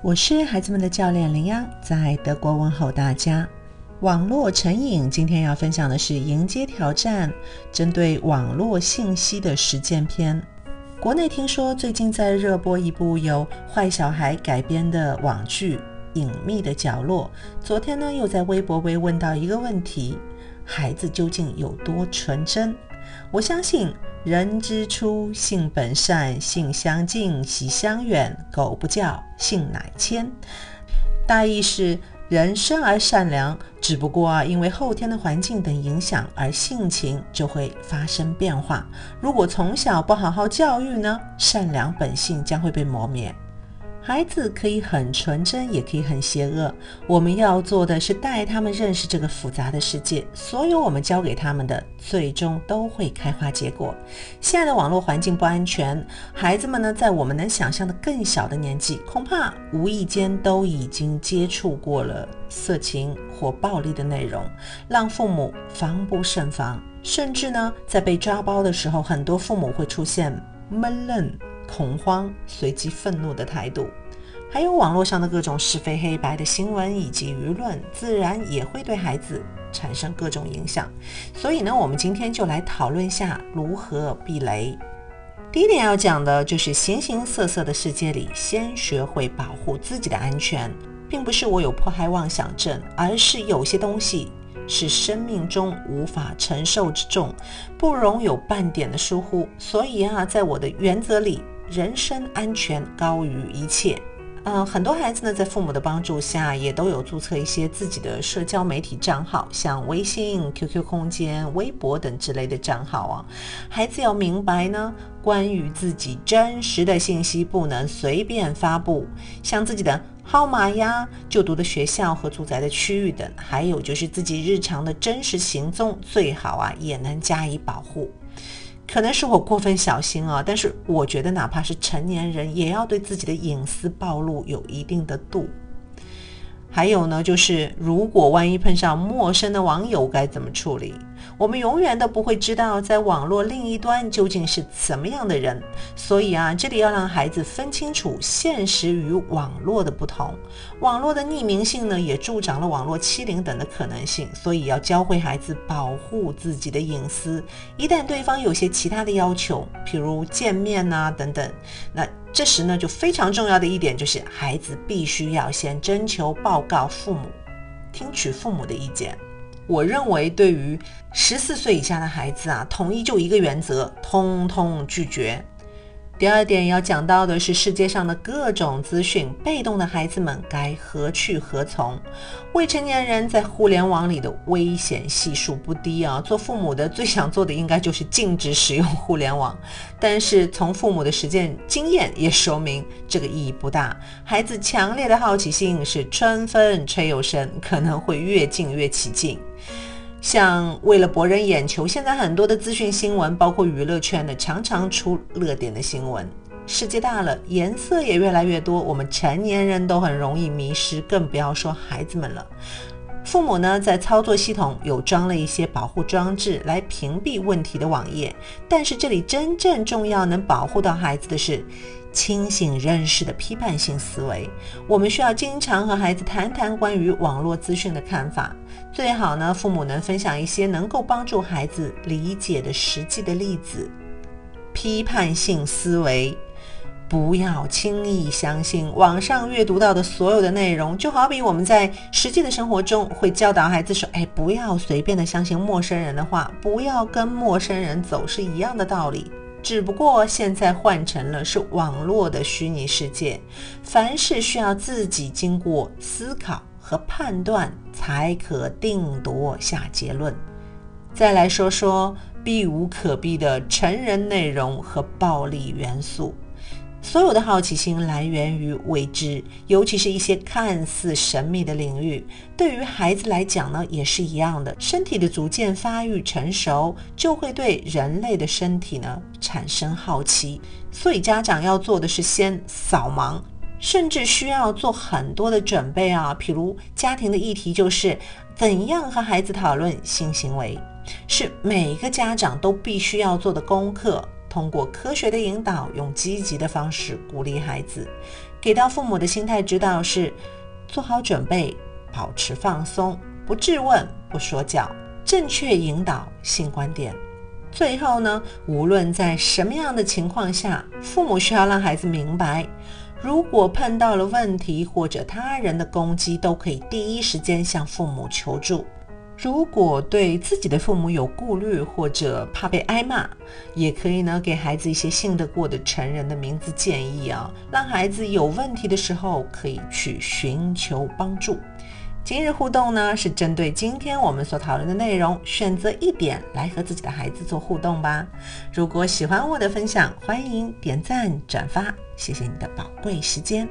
我是孩子们的教练林央，在德国问候大家。网络成瘾，今天要分享的是迎接挑战，针对网络信息的实践篇。国内听说最近在热播一部由坏小孩改编的网剧《隐秘的角落》。昨天呢，又在微博微问到一个问题：孩子究竟有多纯真？我相信。人之初，性本善，性相近，习相远。苟不教，性乃迁。大意是人生而善良，只不过，因为后天的环境等影响，而性情就会发生变化。如果从小不好好教育呢，善良本性将会被磨灭。孩子可以很纯真，也可以很邪恶。我们要做的是带他们认识这个复杂的世界。所有我们教给他们的，最终都会开花结果。现在的网络环境不安全，孩子们呢，在我们能想象的更小的年纪，恐怕无意间都已经接触过了色情或暴力的内容，让父母防不胜防。甚至呢，在被抓包的时候，很多父母会出现闷愣。恐慌、随即愤怒的态度，还有网络上的各种是非黑白的新闻以及舆论，自然也会对孩子产生各种影响。所以呢，我们今天就来讨论一下如何避雷。第一点要讲的就是形形色色的世界里，先学会保护自己的安全，并不是我有迫害妄想症，而是有些东西。是生命中无法承受之重，不容有半点的疏忽。所以啊，在我的原则里，人身安全高于一切。嗯，很多孩子呢，在父母的帮助下，也都有注册一些自己的社交媒体账号，像微信、QQ 空间、微博等之类的账号啊。孩子要明白呢，关于自己真实的信息不能随便发布，像自己的。号码呀，就读的学校和住宅的区域等，还有就是自己日常的真实行踪，最好啊也能加以保护。可能是我过分小心啊，但是我觉得哪怕是成年人，也要对自己的隐私暴露有一定的度。还有呢，就是如果万一碰上陌生的网友，该怎么处理？我们永远都不会知道，在网络另一端究竟是怎么样的人，所以啊，这里要让孩子分清楚现实与网络的不同。网络的匿名性呢，也助长了网络欺凌等的可能性，所以要教会孩子保护自己的隐私。一旦对方有些其他的要求，譬如见面呐等等，那这时呢，就非常重要的一点就是，孩子必须要先征求报告父母，听取父母的意见。我认为，对于十四岁以下的孩子啊，统一就一个原则，通通拒绝。第二点要讲到的是世界上的各种资讯，被动的孩子们该何去何从？未成年人在互联网里的危险系数不低啊！做父母的最想做的应该就是禁止使用互联网，但是从父母的实践经验也说明这个意义不大。孩子强烈的好奇心是春风吹又生，可能会越禁越起劲。像为了博人眼球，现在很多的资讯新闻，包括娱乐圈的，常常出热点的新闻。世界大了，颜色也越来越多，我们成年人都很容易迷失，更不要说孩子们了。父母呢，在操作系统有装了一些保护装置来屏蔽问题的网页，但是这里真正重要能保护到孩子的是。清醒认识的批判性思维，我们需要经常和孩子谈谈关于网络资讯的看法。最好呢，父母能分享一些能够帮助孩子理解的实际的例子。批判性思维，不要轻易相信网上阅读到的所有的内容。就好比我们在实际的生活中会教导孩子说：“哎，不要随便的相信陌生人的话，不要跟陌生人走，是一样的道理。”只不过现在换成了是网络的虚拟世界，凡事需要自己经过思考和判断才可定夺下结论。再来说说避无可避的成人内容和暴力元素。所有的好奇心来源于未知，尤其是一些看似神秘的领域。对于孩子来讲呢，也是一样的。身体的逐渐发育成熟，就会对人类的身体呢产生好奇。所以家长要做的是先扫盲，甚至需要做很多的准备啊。譬如家庭的议题就是怎样和孩子讨论性行为，是每个家长都必须要做的功课。通过科学的引导，用积极的方式鼓励孩子。给到父母的心态指导是：做好准备，保持放松，不质问，不说教，正确引导性观点。最后呢，无论在什么样的情况下，父母需要让孩子明白，如果碰到了问题或者他人的攻击，都可以第一时间向父母求助。如果对自己的父母有顾虑或者怕被挨骂，也可以呢给孩子一些信得过的成人的名字建议啊，让孩子有问题的时候可以去寻求帮助。今日互动呢，是针对今天我们所讨论的内容，选择一点来和自己的孩子做互动吧。如果喜欢我的分享，欢迎点赞转发，谢谢你的宝贵时间。